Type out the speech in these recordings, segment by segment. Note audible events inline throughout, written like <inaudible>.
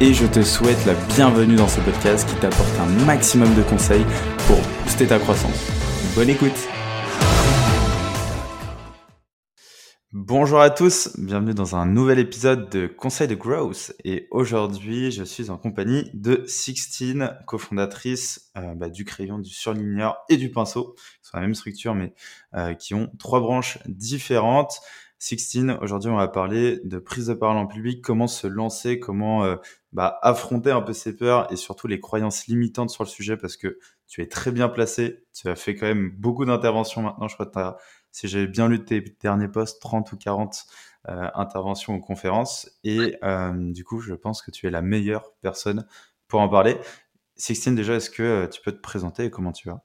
et je te souhaite la bienvenue dans ce podcast qui t'apporte un maximum de conseils pour booster ta croissance. Bonne écoute Bonjour à tous, bienvenue dans un nouvel épisode de Conseil de Growth et aujourd'hui je suis en compagnie de Sixtine, cofondatrice euh, bah, du crayon, du surligneur et du pinceau, qui sont la même structure mais euh, qui ont trois branches différentes. Sixtine, aujourd'hui on va parler de prise de parole en public, comment se lancer, comment euh, bah, affronter un peu ses peurs et surtout les croyances limitantes sur le sujet parce que tu es très bien placé, tu as fait quand même beaucoup d'interventions maintenant, je crois que as, si j'ai bien lu tes derniers posts, 30 ou 40 euh, interventions ou conférences et euh, du coup je pense que tu es la meilleure personne pour en parler. Sixtine déjà, est-ce que tu peux te présenter et comment tu vas?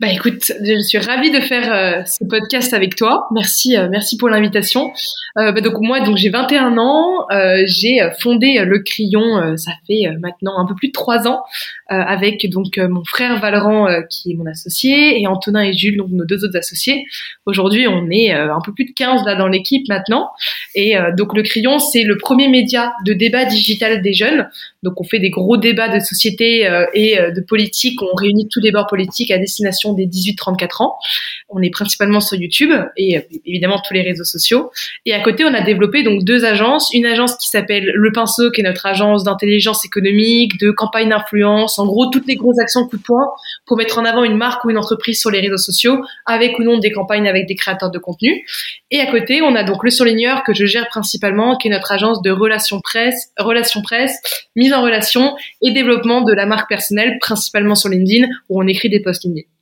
Bah écoute, je suis ravie de faire euh, ce podcast avec toi. Merci, euh, merci pour l'invitation. Euh, bah donc moi, donc j'ai 21 ans, euh, j'ai fondé le Crayon, ça fait maintenant un peu plus de trois ans, avec donc mon frère Valran qui est mon associé et Antonin et Jules, donc nos deux autres associés. Aujourd'hui, on est un peu plus de 15 là dans l'équipe maintenant. Et donc le Crayon, c'est le premier média de débat digital des jeunes. Donc on fait des gros débats de société et de politique. On réunit tous les bords politiques à destination des 18-34 ans. On est principalement sur YouTube et évidemment tous les réseaux sociaux. Et à côté, on a développé donc deux agences. Une agence qui s'appelle Le Pinceau, qui est notre agence d'intelligence économique, de campagne d'influence, en gros toutes les grosses actions coup de poing pour mettre en avant une marque ou une entreprise sur les réseaux sociaux, avec ou non des campagnes avec des créateurs de contenu. Et à côté, on a donc Le Surligneur que je gère principalement, qui est notre agence de relations presse, relations presse, mise en relation et développement de la marque personnelle, principalement sur LinkedIn, où on écrit des posts LinkedIn.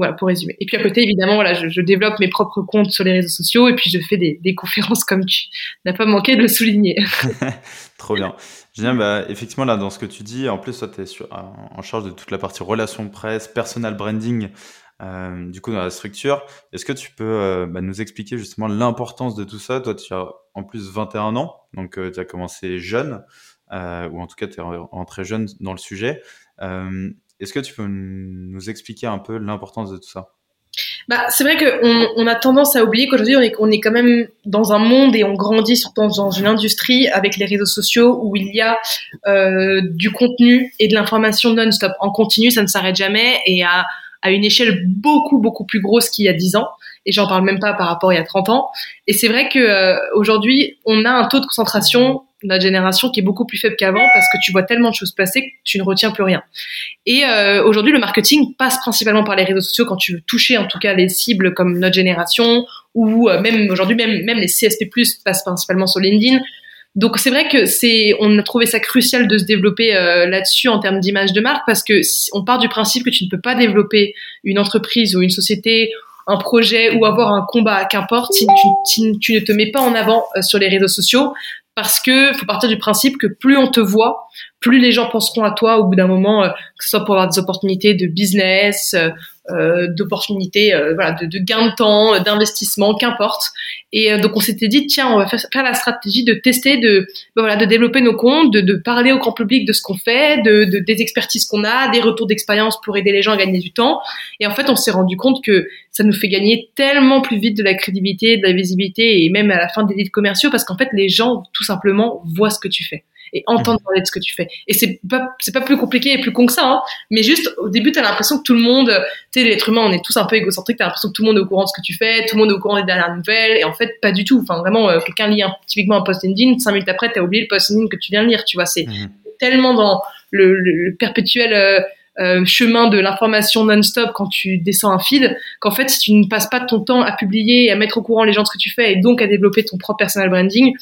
Voilà, pour résumer. Et puis à côté, évidemment, voilà, je, développe mes propres comptes sur les réseaux sociaux et puis je fais des, conférences comme tu n'as pas manqué de le souligner. <laughs> <laughs> Trop bien. Génial, bah, effectivement, là, dans ce que tu dis, en plus, toi, tu es en charge de toute la partie relations presse, personal branding, euh, du coup, dans la structure. Est-ce que tu peux euh, bah, nous expliquer justement l'importance de tout ça? Toi, tu as en plus 21 ans, donc euh, tu as commencé jeune, ou en tout cas, tu es rentré jeune dans le sujet. Est-ce que tu peux nous expliquer un peu l'importance de tout ça? Bah, c'est vrai qu'on on a tendance à oublier qu'aujourd'hui on est, quand même dans un monde et on grandit surtout dans une industrie avec les réseaux sociaux où il y a euh, du contenu et de l'information non-stop. En continu, ça ne s'arrête jamais et à, à une échelle beaucoup beaucoup plus grosse qu'il y a 10 ans. Et j'en parle même pas par rapport à il y a 30 ans. Et c'est vrai que euh, on a un taux de concentration notre génération qui est beaucoup plus faible qu'avant parce que tu vois tellement de choses passer que tu ne retiens plus rien. Et euh, aujourd'hui, le marketing passe principalement par les réseaux sociaux quand tu veux toucher en tout cas les cibles comme notre génération ou euh, même aujourd'hui même même les CSP+ passent principalement sur LinkedIn. Donc c'est vrai que c'est on a trouvé ça crucial de se développer euh, là-dessus en termes d'image de marque parce que on part du principe que tu ne peux pas développer une entreprise ou une société un projet ou avoir un combat, qu'importe, si tu, tu, ne te mets pas en avant sur les réseaux sociaux, parce que faut partir du principe que plus on te voit, plus les gens penseront à toi au bout d'un moment, euh, que ce soit pour avoir des opportunités de business, euh, d'opportunités euh, voilà, de, de, gain de temps, euh, d'investissement, qu'importe. Et donc on s'était dit tiens on va faire, la stratégie de tester, de ben voilà, de développer nos comptes, de, parler au grand public de ce qu'on fait, de, des expertises qu'on a, des retours d'expérience pour aider les gens à gagner du temps. Et en fait on s'est rendu compte que ça nous fait gagner tellement plus vite de la crédibilité, de la visibilité et même à la fin des leads commerciaux parce qu'en fait les gens tout simplement voient ce que tu fais et entendre parler de ce que tu fais. Et c'est pas c'est pas plus compliqué et plus con que ça, hein, mais juste au début t'as l'impression que tout le monde, tu sais l'être humain on est tous un peu égocentriques, t'as l'impression que tout le monde est au courant de ce que tu fais, tout le monde est au courant des dernières nouvelles et en fait pas du tout. Enfin vraiment euh, quelqu'un lit un, typiquement un post LinkedIn, cinq minutes après t'as oublié le post LinkedIn que tu viens de lire, tu vois c'est mhm. tellement dans le, le, perpétuel euh, euh, chemin de l'information non-stop quand tu descends un feed, qu'en fait, si tu ne passes pas ton temps à publier, à mettre au courant les gens de ce que tu fais et donc à développer ton propre personal branding,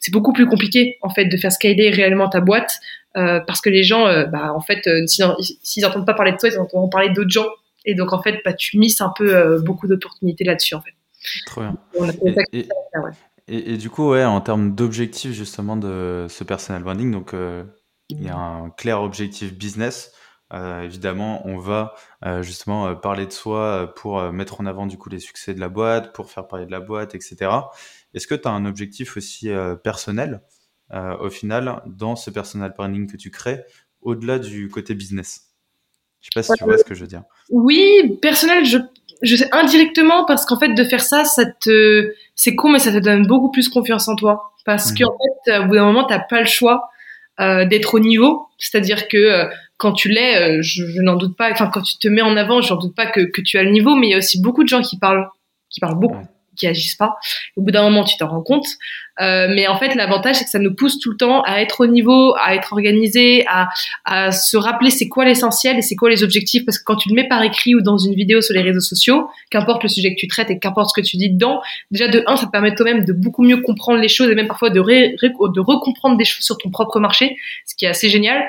c'est beaucoup plus compliqué en fait de faire scaler réellement ta boîte euh, parce que les gens, euh, bah, en fait, euh, s'ils n'entendent pas parler de toi, ils entendront parler d'autres gens. Et donc en fait, bah, tu misses un peu beaucoup d'opportunités là-dessus en fait. Trop bien. Et, et, du coup, ouais, en termes d'objectifs justement de ce personal branding, donc il y a un clair objectif business. Évidemment, on va justement parler de soi pour mettre en avant du coup les succès de la boîte, pour faire parler de la boîte, etc. Est-ce que tu as un objectif aussi personnel au final dans ce personal branding que tu crées au-delà du côté business? Je sais pas si tu vois ce que je veux dire. Oui, personnel, je, je sais indirectement parce qu'en fait de faire ça, ça te, c'est con, mais ça te donne beaucoup plus confiance en toi parce mmh. qu'en fait, au bout d'un moment, t'as pas le choix euh, d'être au niveau, c'est-à-dire que euh, quand tu l'es, euh, je, je n'en doute pas. Enfin, quand tu te mets en avant, je n'en doute pas que, que tu as le niveau, mais il y a aussi beaucoup de gens qui parlent, qui parlent beaucoup, qui agissent pas. Au bout d'un moment, tu t'en rends compte. Euh, mais en fait, l'avantage, c'est que ça nous pousse tout le temps à être au niveau, à être organisé, à, à se rappeler c'est quoi l'essentiel et c'est quoi les objectifs. Parce que quand tu le mets par écrit ou dans une vidéo sur les réseaux sociaux, qu'importe le sujet que tu traites et qu'importe ce que tu dis dedans, déjà de un, ça te permet toi-même de beaucoup mieux comprendre les choses et même parfois de, ré, de recomprendre des choses sur ton propre marché, ce qui est assez génial.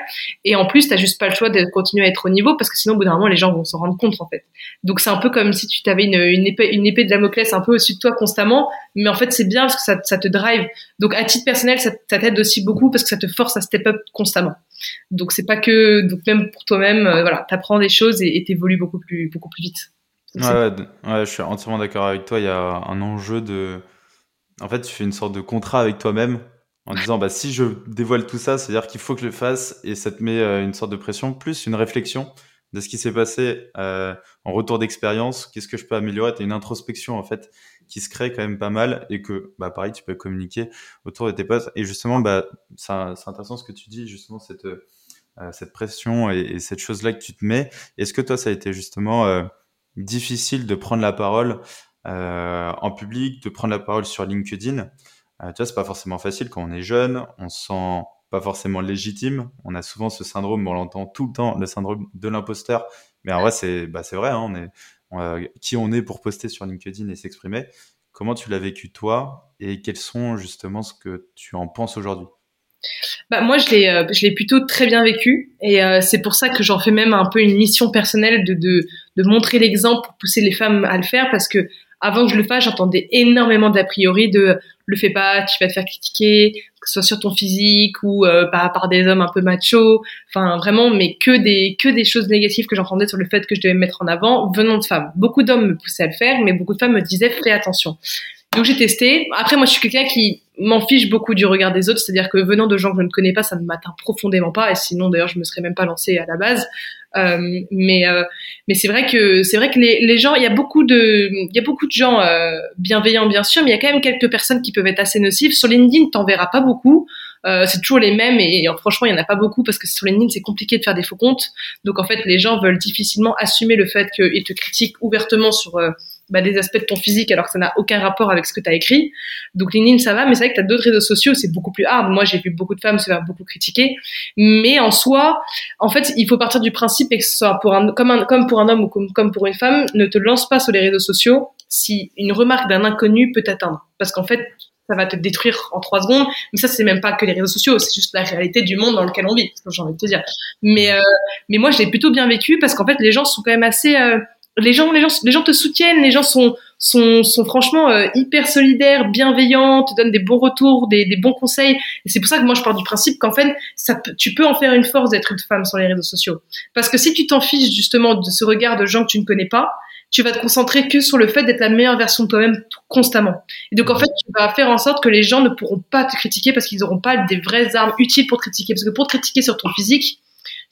Et en plus, t'as juste pas le choix de continuer à être au niveau parce que sinon, au bout d'un moment, les gens vont s'en rendre compte en fait. Donc c'est un peu comme si tu t'avais une, une, épée, une épée de Damoclès un peu au-dessus de toi constamment, mais en fait c'est bien parce que ça, ça te drive donc à titre personnel, ça, t'aide aussi beaucoup parce que ça te force à step up constamment. Donc c'est pas que donc même pour toi-même, euh, voilà, t'apprends des choses et t'évolues beaucoup plus beaucoup plus vite. Ouais, ouais, je suis entièrement d'accord avec toi. Il y a un enjeu de, en fait, tu fais une sorte de contrat avec toi-même en disant bah si je dévoile tout ça, c'est-à-dire qu'il faut que je le fasse et ça te met euh, une sorte de pression plus une réflexion de ce qui s'est passé euh, en retour d'expérience, qu'est-ce que je peux améliorer, tu une introspection en fait qui se crée quand même pas mal et que bah pareil tu peux communiquer autour de tes potes et justement bah c'est intéressant ce que tu dis justement cette euh, cette pression et, cette chose là que tu te mets. Est-ce que toi ça a été justement euh, difficile de prendre la parole euh, en public, de prendre la parole sur LinkedIn? Tu vois c'est pas forcément facile quand on est jeune, on se sent pas forcément légitime. On a souvent ce syndrome, on l'entend tout le temps, le syndrome de l'imposteur. Mais en vrai, c'est bah, vrai, hein, on est, qui on est pour poster sur LinkedIn et s'exprimer. Comment tu l'as vécu toi et quels sont justement ce que tu en penses aujourd'hui? Bah, moi, je l'ai, euh, je l'ai plutôt très bien vécu, et euh, c'est pour ça que j'en fais même un peu une mission personnelle de, de, de montrer l'exemple pour pousser les femmes à le faire, parce que avant que je le fasse, j'entendais énormément d'a priori de le fais pas, tu vas te faire critiquer, que ce soit sur ton physique ou euh, par, des hommes un peu machos, enfin vraiment, mais que des que des choses négatives que j'entendais sur le fait que je devais me mettre en avant venant de femmes. Beaucoup d'hommes me poussaient à le faire, mais beaucoup de femmes me disaient fais attention. Donc j'ai testé. Après, moi, je suis quelqu'un qui m'en fiche beaucoup du regard des autres, c'est-à-dire que venant de gens que je ne connais pas, ça ne m'atteint profondément pas, et sinon d'ailleurs je me serais même pas lancée à la base. Euh, mais euh, mais c'est vrai que c'est vrai que les, les gens, il y a beaucoup de il y a beaucoup de gens euh, bienveillants bien sûr, mais il y a quand même quelques personnes qui peuvent être assez nocives. Sur LinkedIn, t'en verras pas beaucoup. Euh, c'est toujours les mêmes et, franchement il y en a pas beaucoup parce que sur LinkedIn c'est compliqué de faire des faux comptes donc en fait les gens veulent difficilement assumer le fait qu'ils te critiquent ouvertement sur euh, bah, des aspects de ton physique alors que ça n'a aucun rapport avec ce que tu as écrit. Donc LinkedIn, ça va, mais c'est vrai que tu as d'autres réseaux sociaux, c'est beaucoup plus hard. Moi, j'ai vu beaucoup de femmes se faire beaucoup critiquer. Mais en soi, en fait, il faut partir du principe et que ce soit pour un, comme, un, comme pour un homme ou comme, comme pour une femme, ne te lance pas sur les réseaux sociaux si une remarque d'un inconnu peut t'atteindre. Parce qu'en fait, ça va te détruire en trois secondes. Mais ça, c'est même pas que les réseaux sociaux, c'est juste la réalité du monde dans lequel on vit, j'ai envie de te dire. Mais, euh, mais moi, je l'ai plutôt bien vécu parce qu'en fait, les gens sont quand même assez, euh, les gens, les gens, les gens te soutiennent, les gens sont, sont, sont franchement euh, hyper solidaires, bienveillants, te donnent des bons retours, des, des bons conseils. Et c'est pour ça que moi je pars du principe qu'en fait, ça, tu peux en faire une force d'être une femme sur les réseaux sociaux. Parce que si tu t'en fiches justement de ce regard de gens que tu ne connais pas, tu vas te concentrer que sur le fait d'être la meilleure version de toi-même constamment. Et donc en fait, tu vas faire en sorte que les gens ne pourront pas te critiquer parce qu'ils n'auront pas des vraies armes utiles pour te critiquer. Parce que pour te critiquer sur ton physique,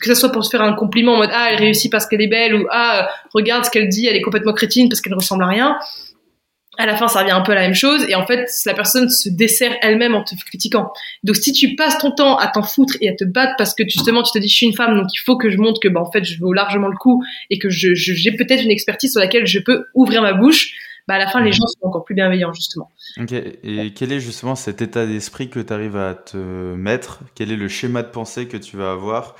que ce soit pour se faire un compliment en mode ah elle réussit parce qu'elle est belle ou ah regarde ce qu'elle dit elle est complètement crétine parce qu'elle ne ressemble à rien. À la fin ça revient un peu à la même chose. Et en fait la personne se dessert elle-même en te critiquant. Donc si tu passes ton temps à t'en foutre et à te battre parce que justement tu te dis je suis une femme donc il faut que je montre que bah en fait je vaux largement le coup et que je j'ai peut-être une expertise sur laquelle je peux ouvrir ma bouche bah à la fin les gens sont encore plus bienveillants justement. Et quel est justement cet état d'esprit que tu arrives à te mettre? Quel est le schéma de pensée que tu vas avoir?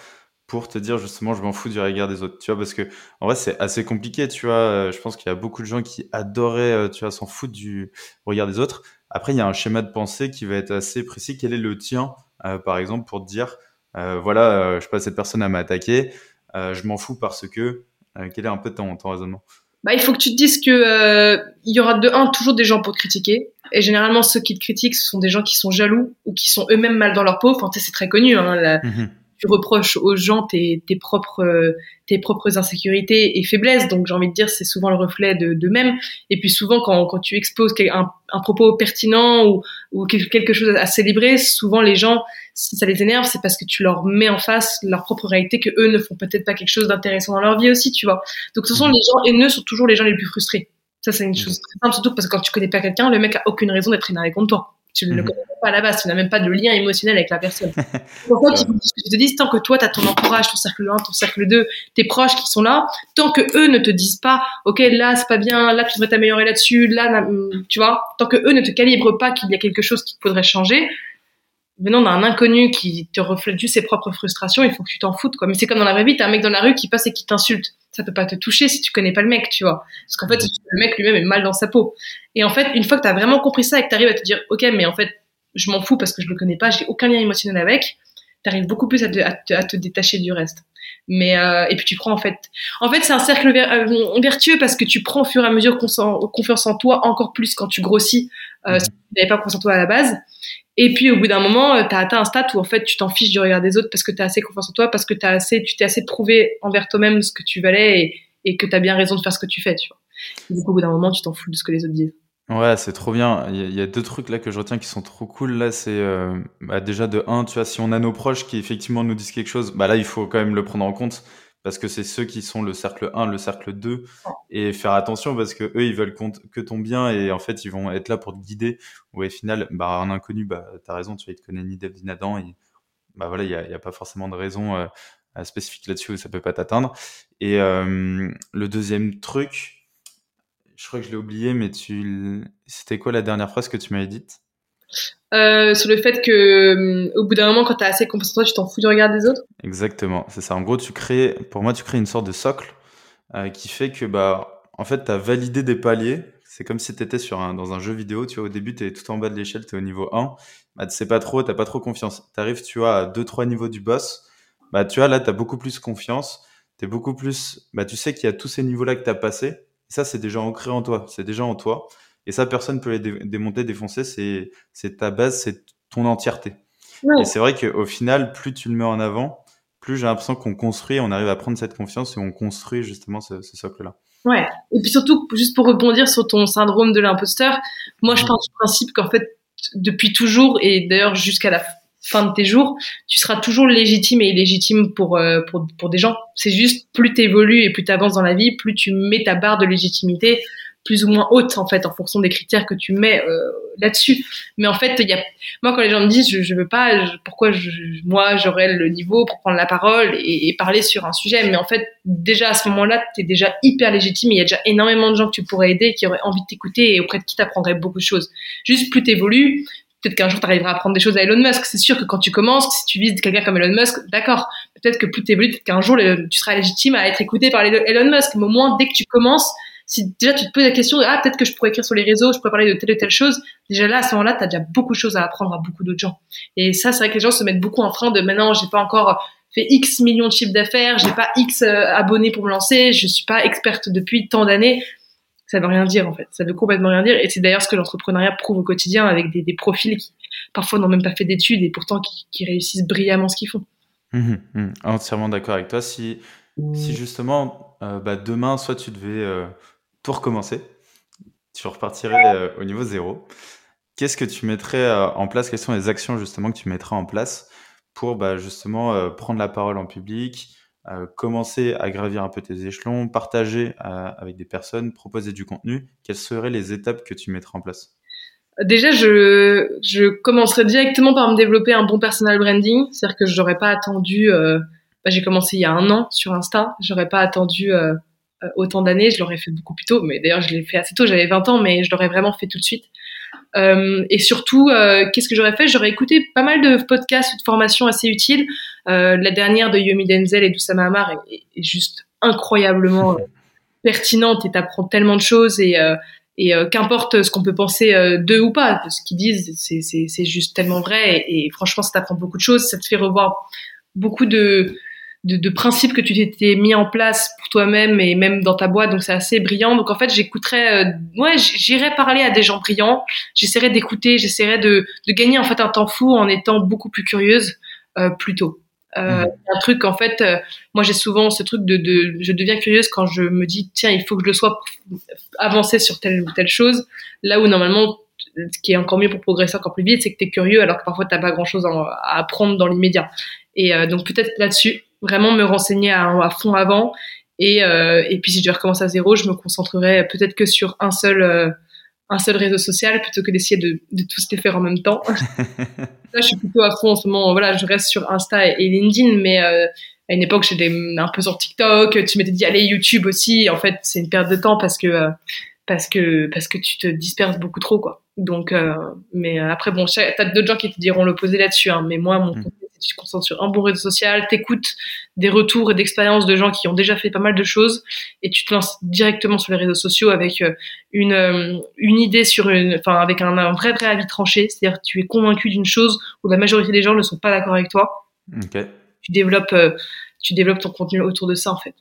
Pour te dire justement je m'en fous du regard des autres tu vois parce que en vrai c'est assez compliqué tu vois euh, je pense qu'il y a beaucoup de gens qui adoraient euh, tu vois s'en foutre du regard des autres. Après il y a un schéma de pensée qui va être assez précis. Quel est le tien euh, par exemple pour te dire voilà je sais pas cette personne m'a attaqué je m'en fous parce que quel est un peu ton, ton raisonnement? Bah, il faut que tu te dises que il y aura de un toujours des gens pour te critiquer. Et généralement ceux qui te critiquent ce sont des gens qui sont jaloux ou qui sont eux-mêmes mal dans leur peau. Enfin c'est très connu hein, la, mmh tu reproches aux gens tes, tes propres tes propres insécurités et faiblesses. Donc j'ai envie de dire c'est souvent le reflet de, de même. Et puis souvent quand, quand tu exposes un, un propos pertinent ou, ou quelque chose à célébrer, souvent les gens si ça les énerve, c'est parce que tu leur mets en face leur propre réalité que eux ne font peut-être pas quelque chose d'intéressant dans leur vie aussi, tu vois. Donc ce sont mmh. les gens haineux sont toujours les gens les plus frustrés. Ça c'est une mmh. chose très simple, surtout parce que quand tu connais pas quelqu'un, le mec a aucune raison d'être énervé contre toi. Tu ne le mhm. connais pas à la base, tu n'as même pas de lien émotionnel avec la personne. <laughs> Faut que tu te dises, tant que toi, tu as ton entourage, ton cercle 1, ton cercle 2, tes proches qui sont là, tant que eux ne te disent pas, OK, là, c'est pas bien, là, tu devrais t'améliorer là-dessus, là, tu vois, tant que eux ne te calibrent pas qu'il y a quelque chose qui faudrait changer, venant d'un inconnu qui te reflète juste ses propres frustrations, il faut que tu t'en foutes, quoi. Mais c'est comme dans la vraie vie, t'as un mec dans la rue qui passe et qui t'insulte. Ça peut pas te toucher si tu connais pas le mec, tu vois. Parce qu'en fait, le mec lui-même est mal dans sa peau. Et en fait, une fois que t'as vraiment compris ça et que t'arrives à te dire, ok, mais en fait, je m'en fous parce que je le connais pas, j'ai aucun lien émotionnel avec, t'arrives beaucoup plus à te, détacher du reste. Mais euh, et puis tu prends en fait, en fait c'est un cercle euh, vertueux parce que tu prends au fur et à mesure confiance en toi encore plus quand tu grossis. Euh. Si tu n'avais pas confiance en toi à la base, et puis au bout d'un moment, euh, tu as atteint un stade où en fait tu t'en fiches du regard des autres parce que tu as assez confiance en toi, parce que as assez, tu t'es assez prouvé envers toi-même ce que tu valais et, que tu as bien raison de faire ce que tu fais. Tu vois. Au bout d'un moment, tu t'en fous de ce que les autres disent. Ouais, c'est trop bien. Il y, a deux trucs là que je retiens qui sont trop cool. Là, c'est euh, bah, déjà de un, tu vois, si on a nos proches qui effectivement nous disent quelque chose, bah là, il faut quand même le prendre en compte parce que c'est ceux qui sont le cercle 1, le cercle 2, et faire attention parce que eux, ils veulent que ton bien et en fait, ils vont être là pour te guider. Ou au final, bah, un inconnu, bah, t'as raison, tu vois, il te connaît ni Dev ni Nadan, et bah voilà, il n'y a, y a, pas forcément de raison euh, spécifique là-dessus où ça peut pas t'atteindre. Et euh, le deuxième truc, je crois que je l'ai oublié, mais tu, c'était quoi la dernière phrase que tu m'avais dite? Euh, sur le fait que euh, au bout d'un moment quand tu as assez confiance en toi tu t'en fous du regard des autres. Exactement c'est ça. En gros tu crées pour moi tu crées une sorte de socle euh, qui fait que bah en fait tu as validé des paliers. C'est comme si tu étais sur un, dans un jeu vidéo tu vois au début tu es tout en bas de l'échelle tu es au niveau 1 bah tu sais pas trop t'as pas trop confiance. Tu arrives tu vois à 2 3 niveaux du boss. Bah tu vois là tu as beaucoup plus confiance. Tu es beaucoup plus bah tu sais qu'il y a tous ces niveaux là que tu as passé ça c'est déjà ancré en toi. C'est déjà en toi et ça, personne peut les démonter, défoncer. C'est, ta base, c'est ton entièreté. Et c'est vrai qu'au final, plus tu le mets en avant, plus j'ai l'impression qu'on construit, on arrive à prendre cette confiance et on construit justement ce, socle-là. Ouais. Et puis surtout, juste pour rebondir sur ton syndrome de l'imposteur, moi, je mhm. pense du principe qu'en fait, depuis toujours, et d'ailleurs jusqu'à la fin de tes jours, tu seras toujours légitime et illégitime pour, euh, pour, pour des gens. C'est juste, plus tu évolues et plus tu avances dans la vie, plus tu mets ta barre de légitimité plus ou moins haute en fait en fonction des critères que tu mets euh, là-dessus. Mais en fait, il y a moi quand les gens me disent je, je veux pas, pourquoi je, moi j'aurais le niveau pour prendre la parole et, et, parler sur un sujet. Mais en fait, déjà à ce moment-là, tu es déjà hyper légitime. Il y a déjà énormément de gens que tu pourrais aider qui auraient envie de t'écouter et auprès de qui t'apprendraient beaucoup de choses. Juste plus t'évolues, peut-être qu'un jour tu arriveras à apprendre des choses à Elon Musk. C'est sûr que quand tu commences, si tu vises quelqu'un comme Elon Musk, d'accord. Peut-être que plus tu évolues, peut-être qu'un jour tu seras légitime à être écouté par Elon Musk. Mais au moins, dès que tu commences, si déjà tu te poses la question ah peut-être que je pourrais écrire sur les réseaux, je pourrais parler de telle ou telle chose, déjà là à ce moment-là, tu as déjà beaucoup de choses à apprendre à beaucoup d'autres gens. Et ça, c'est vrai que les gens se mettent beaucoup en frein de maintenant, j'ai pas encore fait X millions de chiffres d'affaires, j'ai pas X euh, abonnés pour me lancer, je suis pas experte depuis tant d'années. Ça veut rien dire en fait, ça veut complètement rien dire. Et c'est d'ailleurs ce que l'entrepreneuriat prouve au quotidien avec des, profils qui parfois n'ont même pas fait d'études et pourtant qui, qui réussissent brillamment ce qu'ils font. Mmh, mmh. entièrement d'accord avec toi. Si, si justement euh, bah demain, soit tu devais euh, tout recommencer, tu repartirais euh, au niveau zéro. Qu'est-ce que tu mettrais euh, en place? Quelles sont les actions justement que tu mettrais en place pour bah, justement euh, prendre la parole en public, commencer à gravir un peu tes échelons, partager avec des personnes, proposer du contenu? Quelles seraient les étapes que tu mettrais en place? Déjà, je, je commencerai directement par me développer un bon personal branding, c'est-à-dire que je n'aurais pas attendu. Bah, j'ai commencé il y a un an sur Insta, j'aurais pas attendu euh, autant d'années, je l'aurais fait beaucoup plus tôt. Mais d'ailleurs, je l'ai fait assez tôt, j'avais 20 ans, mais je l'aurais vraiment fait tout de suite. Euh, et surtout, euh, qu'est-ce que j'aurais fait? J'aurais écouté pas mal de podcasts ou de formations assez utiles. Euh, la dernière de Yomi Denzel et d'Oussama Amar est, est, juste incroyablement <laughs> pertinente et t'apprends tellement de choses et et qu'importe ce qu'on peut penser d'eux ou pas, ce qu'ils disent, c'est juste tellement vrai et, et franchement, ça t'apprend beaucoup de choses, ça te fait revoir beaucoup de de, de principes que tu t'étais mis en place pour toi-même et même dans ta boîte. Donc c'est assez brillant. Donc en fait, j'écouterais, euh, ouais, j'irais parler à des gens brillants. J'essaierais d'écouter, j'essaierais de, de gagner en fait un temps fou en étant beaucoup plus curieuse euh, plus tôt. Euh, mmh. Un truc en fait, euh, moi j'ai souvent ce truc de, de, je deviens curieuse quand je me dis tiens il faut que je le sois avancer sur telle ou telle chose. Là où normalement ce qui est encore mieux pour progresser encore plus vite, c'est que tu es curieux alors que parfois t'as pas grand chose à, apprendre dans l'immédiat. Et euh, donc peut-être là-dessus, vraiment me renseigner à, à fond avant. Et, euh, et puis si je dois recommencer à zéro, je me concentrerai peut-être que sur un seul un seul réseau social plutôt que d'essayer de, de tous les faire en même temps. <laughs> Là, je suis plutôt à fond en ce moment. Voilà, je reste sur Insta et LinkedIn, mais euh, à une époque, j'étais un peu sur TikTok. Tu m'étais dit allez YouTube aussi. En fait, c'est une perte de temps parce que euh, parce que parce que tu te disperses beaucoup trop, quoi. Donc, euh, mais après, bon, t'as d'autres gens qui te diront l'opposé là-dessus. Hein, mais moi, mon mm tu te concentres sur un bon réseau social, t'écoutes des retours et d'expériences de gens qui ont déjà fait pas mal de choses et tu te lances directement sur les réseaux sociaux avec euh, une, euh, une idée sur une, enfin, avec un, un vrai, vrai avis tranché. C'est-à-dire que tu es convaincu d'une chose où la majorité des gens ne sont pas d'accord avec toi. Tu développes, euh, tu développes ton contenu autour de ça, en fait.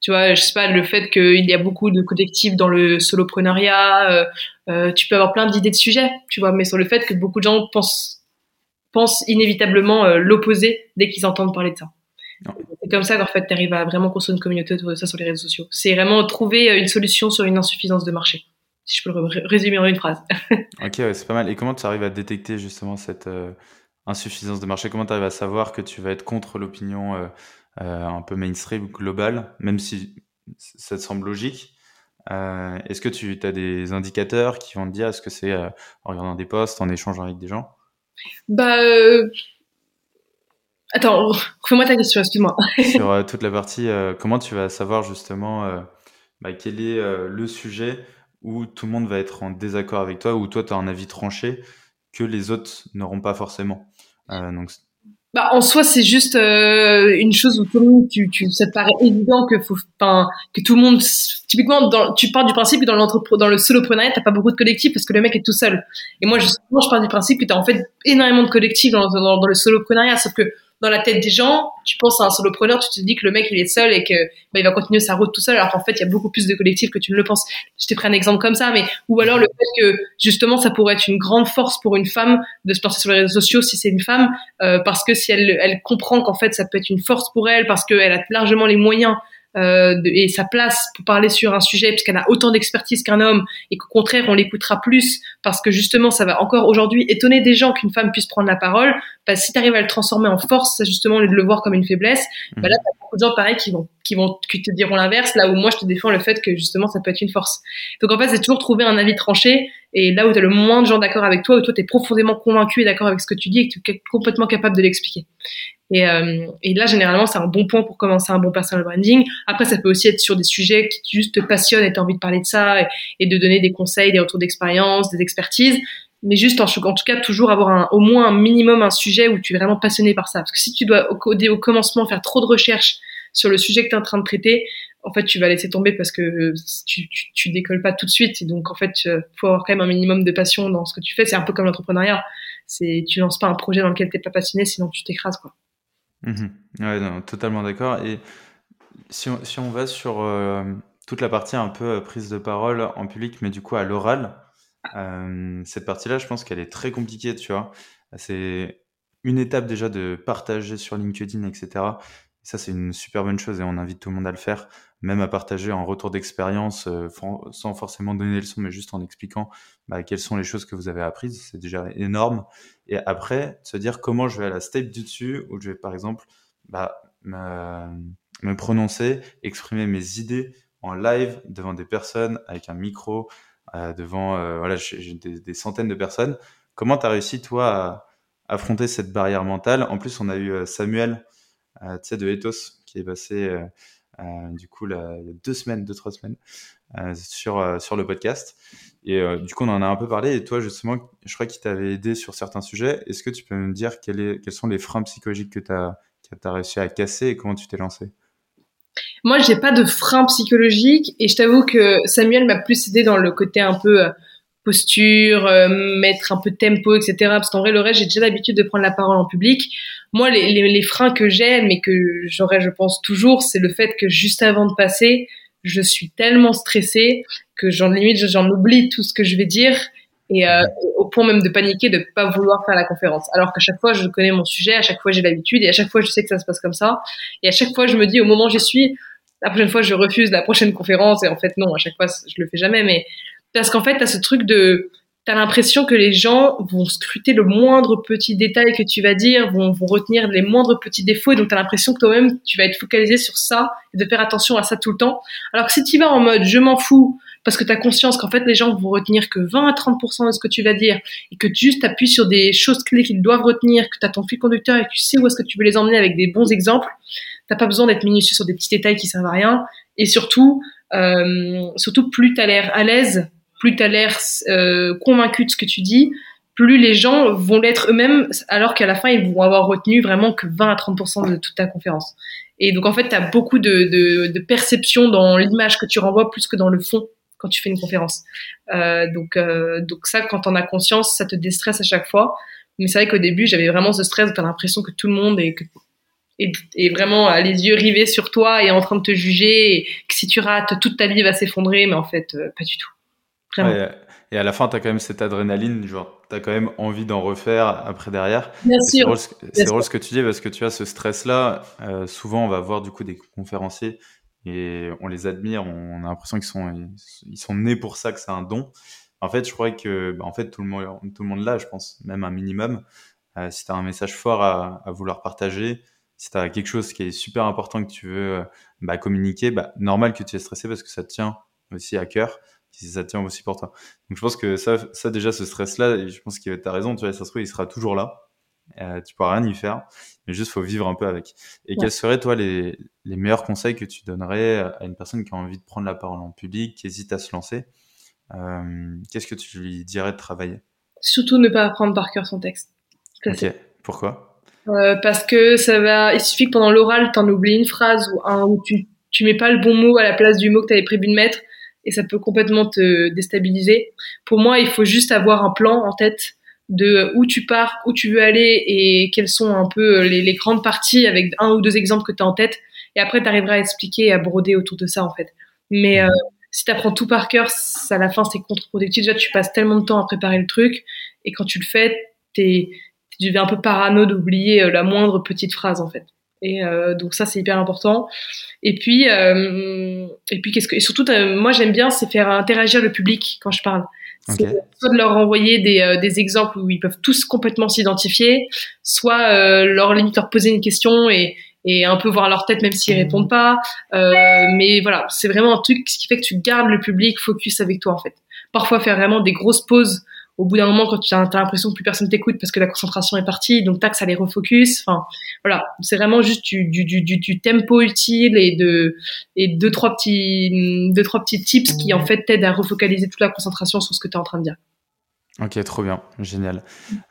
Tu vois, je sais pas, le fait qu'il y a beaucoup de collectifs dans le soloprenariat, euh, tu peux avoir plein d'idées de sujets, tu vois, mais sur le fait que beaucoup de gens pensent pensent inévitablement euh, l'opposé dès qu'ils entendent parler de ça. C'est comme ça qu'en fait, tu arrives à vraiment construire une communauté autour de ça sur les réseaux sociaux. C'est vraiment trouver euh, une solution sur une insuffisance de marché. Si je peux le résumer en une phrase. <laughs> ok, c'est pas mal. Et comment tu arrives à détecter justement cette euh, insuffisance de marché? Comment tu arrives à savoir que tu vas être contre l'opinion un peu mainstream globale, même si ça te semble logique? Est-ce que tu as des indicateurs qui vont te dire est-ce que c'est en regardant des posts, en échangeant avec des gens? Bah. Euh... Attends, <laughs> refais-moi ta question, excuse-moi. <laughs> Sur euh, toute la partie, euh, comment tu vas savoir justement bah, quel est le sujet où tout le monde va être en désaccord avec toi, où toi tu as un avis tranché que les autres n'auront pas forcément. Bah, en soi, c'est juste euh, une chose où tout le monde, tu, tu, ça te paraît évident que faut, enfin, que tout le monde, typiquement, tu pars du principe que dans l'entreprise, dans le soloprenariat, t'as pas beaucoup de collectifs parce que le mec est tout seul. Et moi, justement, je pars du principe que t'as en fait énormément de collectifs dans, dans, le soloprenariat, sauf que dans la tête des gens, tu penses à un solopreneur, tu te dis que le mec il est seul et que bah, il va continuer sa route tout seul, alors qu'en fait il y a beaucoup plus de collectifs que tu ne le penses. Je t'ai pris un exemple comme ça, mais ou alors le fait que justement ça pourrait être une grande force pour une femme de se lancer sur les réseaux sociaux si c'est une femme, euh, parce que si elle, elle comprend qu'en fait ça peut être une force pour elle, parce qu'elle a largement les moyens euh, et sa place pour parler sur un sujet puisqu'elle a autant d'expertise qu'un homme et qu'au contraire on l'écoutera plus parce que justement ça va encore aujourd'hui étonner des gens qu'une femme puisse prendre la parole. Bah, si tu arrives à le transformer en force justement au lieu de le voir comme une faiblesse bah là t'as beaucoup de gens pareil qui vont qui vont qui te diront l'inverse là où moi je te défends le fait que justement ça peut être une force. Donc en fait c'est toujours trouver un avis tranché et là où tu as le moins de gens d'accord avec toi où toi tu profondément convaincu et d'accord avec ce que tu dis et que tu es complètement capable de l'expliquer et, euh, et là, généralement, c'est un bon point pour commencer un bon personal branding. Après, ça peut aussi être sur des sujets qui juste te passionnent et tu as envie de parler de ça et, de donner des conseils, des retours d'expérience, des expertises. Mais juste, en, tout cas, toujours avoir un, au moins un minimum un sujet où tu es vraiment passionné par ça. Parce que si tu dois, au, au commencement, faire trop de recherches sur le sujet que tu es en train de traiter, en fait, tu vas laisser tomber parce que tu, tu, tu décolles pas tout de suite. Donc, en fait, il faut avoir quand même un minimum de passion dans ce que tu fais. C'est un peu comme l'entrepreneuriat. C'est, tu lances pas un projet dans lequel t'es pas passionné, sinon tu t'écrases, quoi. Mmh ouais, totalement d'accord. Et si on, si on va sur euh, toute la partie un peu euh, prise de parole en public, mais du coup à l'oral, euh, cette partie-là, je pense qu'elle est très compliquée, tu vois. C'est une étape déjà de partager sur LinkedIn, etc. ça, c'est une super bonne chose et on invite tout le monde à le faire, même à partager en retour d'expérience, sans forcément donner des leçons, mais juste en expliquant bah, quelles sont les choses que vous avez apprises. C'est déjà énorme. Et après, se dire comment je vais à la step du dessus, où je vais par exemple bah, me, prononcer, exprimer mes idées en live devant des personnes avec un micro, euh, devant euh, voilà, des, centaines de personnes. Comment tu as réussi, toi, à affronter cette barrière mentale? En plus, on a eu euh, tu sais, de Ethos qui est passé du coup là, il y a deux semaines, deux, trois semaines sur, sur le podcast. Et euh, du coup, on en a un peu parlé. Et toi, justement, je crois qu'il t'avait aidé sur certains sujets. Est-ce que tu peux me dire quels sont les freins psychologiques que tu as, as, réussi à casser et comment tu t'es lancé? Moi, j'ai pas de freins psychologiques. Et je t'avoue que Samuel m'a plus aidé dans le côté un peu euh, posture, euh, mettre un peu de tempo, etc. Parce qu'en vrai, le reste, j'ai déjà l'habitude de prendre la parole en public. Moi, les, les, les freins que j'ai, mais que j'aurais, je pense, toujours, c'est le fait que juste avant de passer, je suis tellement stressée que j'en limite j'en oublie tout ce que je vais dire et euh, au point même de paniquer de pas vouloir faire la conférence. Alors qu'à chaque fois, je connais mon sujet, à chaque fois j'ai l'habitude et à chaque fois je sais que ça se passe comme ça. Et à chaque fois, je me dis au moment où j'y suis, la prochaine fois je refuse la prochaine conférence et en fait non, à chaque fois je le fais jamais. Mais parce qu'en fait, t'as ce truc de t'as l'impression que les gens vont scruter le moindre petit détail que tu vas dire, vont, vont retenir les moindres petits défauts, et donc t'as l'impression que toi-même tu vas être focalisé sur ça et de faire attention à ça tout le temps. Alors que si tu vas en mode je m'en fous, parce que tu as conscience qu'en fait les gens vont retenir que 20 à 30% de ce que tu vas dire et que tu juste appuies sur des choses clés qu'ils doivent retenir, que tu as ton fil conducteur et que tu sais où est-ce que tu veux les emmener avec des bons exemples, t'as pas besoin d'être minutieux sur des petits détails qui servent à rien et surtout euh, surtout plus tu as l'air à l'aise plus tu as l'air euh, convaincu de ce que tu dis, plus les gens vont l'être eux-mêmes, alors qu'à la fin, ils vont avoir retenu vraiment que 20 à 30% de toute ta conférence. Et donc, en fait, tu as beaucoup de, de, de perception dans l'image que tu renvoies plus que dans le fond quand tu fais une conférence. Euh, donc, euh, donc ça, quand on a conscience, ça te déstresse à chaque fois. Mais c'est vrai qu'au début, j'avais vraiment ce stress, t'as l'impression que tout le monde est, est, est, vraiment les yeux rivés sur toi et en train de te juger, et que si tu rates, toute ta vie va s'effondrer, mais en fait, euh, pas du tout et à la fin, tu as quand même cette adrénaline, genre, tu as quand même envie d'en refaire après derrière. Bien sûr. C'est drôle, ce que tu dis parce que tu as ce stress-là. Euh, souvent, on va voir du coup des conférenciers et on les admire, on a l'impression qu'ils sont, ils sont nés pour ça, que c'est un don. En fait, je crois que bah, en fait, tout le monde, tout le monde l'a, je pense, même un minimum. Euh, si tu as un message fort à, à vouloir partager, si tu as quelque chose qui est super important que tu veux euh, bah, communiquer, bah, normal que tu es stressé parce que ça te tient aussi à cœur si ça tient aussi pour toi. Donc je pense que ça, ça déjà, ce stress-là, je pense que tu as raison, tu vois, ça se trouve, il sera toujours là. Euh, tu pourras rien y faire, mais juste faut vivre un peu avec. Et quels seraient, toi, les, les meilleurs conseils que tu donnerais à une personne qui a envie de prendre la parole en public, qui hésite à se lancer? Euh, Qu'est-ce que tu lui dirais de travailler? Surtout ne pas apprendre par cœur son texte. Ok, pourquoi? Euh, Parce que ça va, il suffit que pendant l'oral, tu en oublies une phrase ou un, où tu, tu mets pas le bon mot à la place du mot que tu avais prévu de mettre et ça peut complètement te déstabiliser. Pour moi, il faut juste avoir un plan en tête de où tu pars, où tu veux aller et quelles sont un peu les, les grandes parties avec un ou deux exemples que tu as en tête. Et après, tu arriveras à expliquer et à broder autour de ça, en fait. Mais euh, si tu apprends tout par cœur, à la fin, c'est contre-productif. Déjà, tu passes tellement de temps à préparer le truc. Et quand tu le fais, tu deviens un peu parano d'oublier euh, la moindre petite phrase, en fait. Et euh, donc ça, c'est hyper important. Et puis, euh, et puis qu'est-ce que, et surtout, moi, j'aime bien, c'est faire interagir le public quand je parle. Okay. Soit de leur envoyer des, euh, des, exemples où ils peuvent tous complètement s'identifier, soit euh, leur limite leur poser une question et, et un peu voir leur tête même s'ils répondent pas. Euh, mais voilà, c'est vraiment un truc qui fait que tu gardes le public focus avec toi en fait. Parfois faire vraiment des grosses pauses au bout d'un moment, quand tu as, l'impression que plus personne t'écoute parce que la concentration est partie, donc tac, ça les refocus. Enfin, voilà, c'est vraiment juste du, tempo utile et de deux trois petits deux trois petits tips qui en fait t'aident à refocaliser toute la concentration sur ce que tu es en train de dire. Ok, trop bien, génial.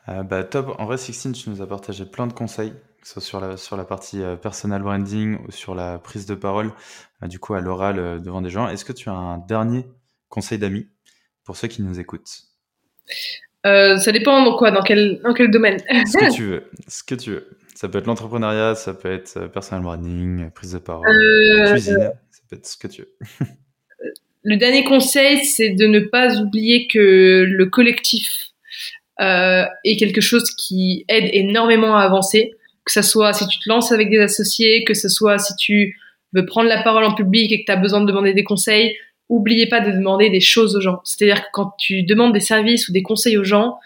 Euh, bah top. En vrai, Sixtine, tu nous as partagé plein de conseils, que ce soit sur la sur la partie euh, personal branding ou sur la prise de parole, euh, du coup à l'oral euh, devant des gens. Est-ce que tu as un dernier conseil d'amis pour ceux qui nous écoutent? Euh, ça dépend dans quoi, dans quel, dans quel domaine. ce que <laughs> tu veux, ce que tu veux. Ça peut être l'entrepreneuriat, ça peut être euh, personal branding, prise de parole, euh, cuisine, ça peut être ce que tu veux. <laughs> le dernier conseil, c'est de ne pas oublier que le collectif euh, est quelque chose qui aide énormément à avancer. Que ce soit si tu te lances avec des associés, que ce soit si tu veux prendre la parole en public et que tu as besoin de demander des conseils, oubliez pas de demander des choses aux gens. C'est-à-dire que quand tu demandes des services ou des conseils aux gens,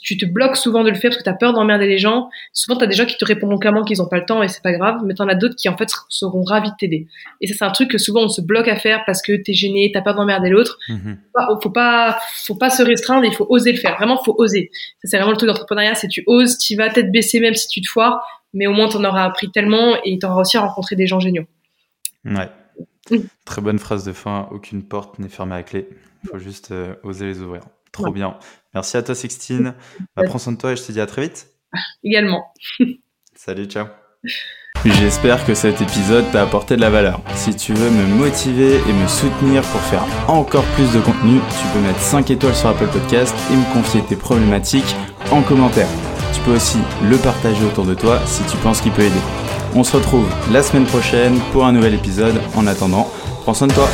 tu te bloques souvent de le faire parce que tu as peur d'emmerder les gens. Souvent, tu as des gens qui te répondront clairement qu'ils n'ont pas le temps et c'est pas grave, mais tu en as d'autres qui en fait seront ravis de t'aider. Et ça, c'est un truc que souvent on se bloque à faire parce que tu es gêné, tu peur d'emmerder l'autre. Mm Faut pas, faut pas se restreindre, il faut oser le faire. Vraiment, faut oser. Ça, c'est vraiment le truc d'entrepreneuriat, c'est tu oses, tu vas tête baissée même si tu te foires, mais au moins tu en auras appris tellement et tu auras aussi rencontré des gens géniaux. Ouais. <laughs> Très bonne phrase de fin. Aucune porte n'est fermée à clé. Il faut juste euh, oser les ouvrir. Trop bien. Merci à toi, Sixtine. Bah, prends soin de toi et je te dis à très vite. <laughs> Également. <laughs> Salut, ciao. J'espère que cet épisode t'a apporté de la valeur. Si tu veux me motiver et me soutenir pour faire encore plus de contenu, tu peux mettre 5 étoiles sur Apple Podcast et me confier tes problématiques en commentaire. Tu peux aussi le partager autour de toi si tu penses qu'il peut aider. On se retrouve la semaine prochaine pour un nouvel épisode. En attendant, prends soin de toi.